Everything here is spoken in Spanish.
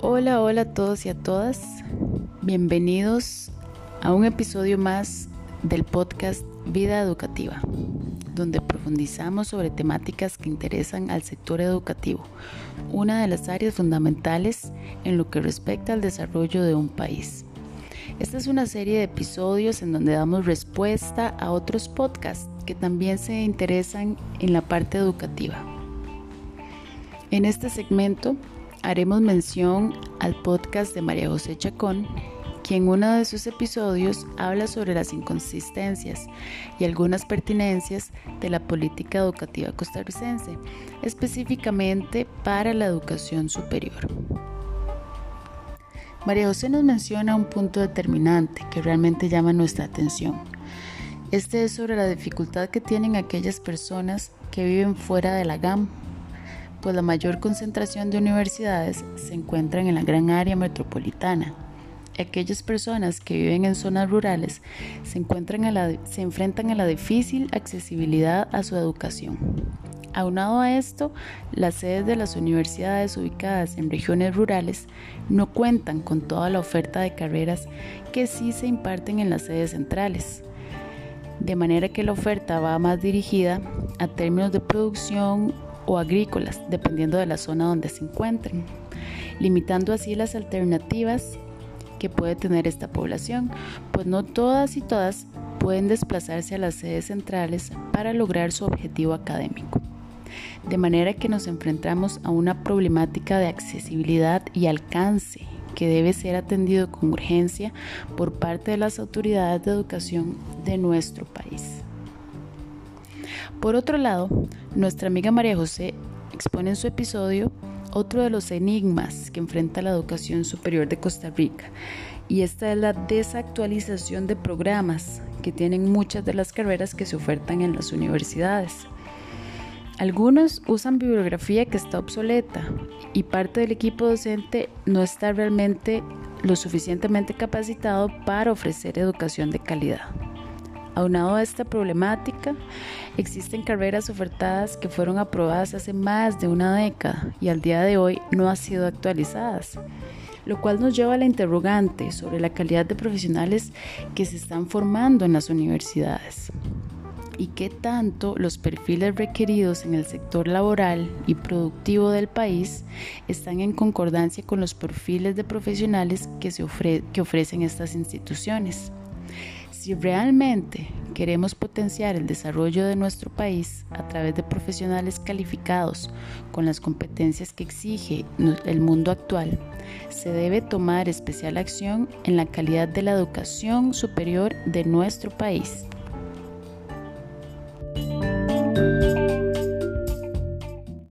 Hola, hola a todos y a todas. Bienvenidos a un episodio más del podcast Vida Educativa, donde profundizamos sobre temáticas que interesan al sector educativo, una de las áreas fundamentales en lo que respecta al desarrollo de un país. Esta es una serie de episodios en donde damos respuesta a otros podcasts que también se interesan en la parte educativa. En este segmento haremos mención al podcast de María José Chacón, quien en uno de sus episodios habla sobre las inconsistencias y algunas pertinencias de la política educativa costarricense, específicamente para la educación superior. María José nos menciona un punto determinante que realmente llama nuestra atención. Este es sobre la dificultad que tienen aquellas personas que viven fuera de la GAM pues la mayor concentración de universidades se encuentran en la gran área metropolitana. Aquellas personas que viven en zonas rurales se, encuentran se enfrentan a la difícil accesibilidad a su educación. Aunado a esto, las sedes de las universidades ubicadas en regiones rurales no cuentan con toda la oferta de carreras que sí se imparten en las sedes centrales. De manera que la oferta va más dirigida a términos de producción o agrícolas, dependiendo de la zona donde se encuentren, limitando así las alternativas que puede tener esta población, pues no todas y todas pueden desplazarse a las sedes centrales para lograr su objetivo académico. De manera que nos enfrentamos a una problemática de accesibilidad y alcance que debe ser atendido con urgencia por parte de las autoridades de educación de nuestro país. Por otro lado, nuestra amiga María José expone en su episodio otro de los enigmas que enfrenta la educación superior de Costa Rica, y esta es la desactualización de programas que tienen muchas de las carreras que se ofertan en las universidades. Algunos usan bibliografía que está obsoleta y parte del equipo docente no está realmente lo suficientemente capacitado para ofrecer educación de calidad. Aunado a esta problemática, existen carreras ofertadas que fueron aprobadas hace más de una década y al día de hoy no han sido actualizadas, lo cual nos lleva a la interrogante sobre la calidad de profesionales que se están formando en las universidades y qué tanto los perfiles requeridos en el sector laboral y productivo del país están en concordancia con los perfiles de profesionales que, se que ofrecen estas instituciones. Si realmente queremos potenciar el desarrollo de nuestro país a través de profesionales calificados con las competencias que exige el mundo actual, se debe tomar especial acción en la calidad de la educación superior de nuestro país.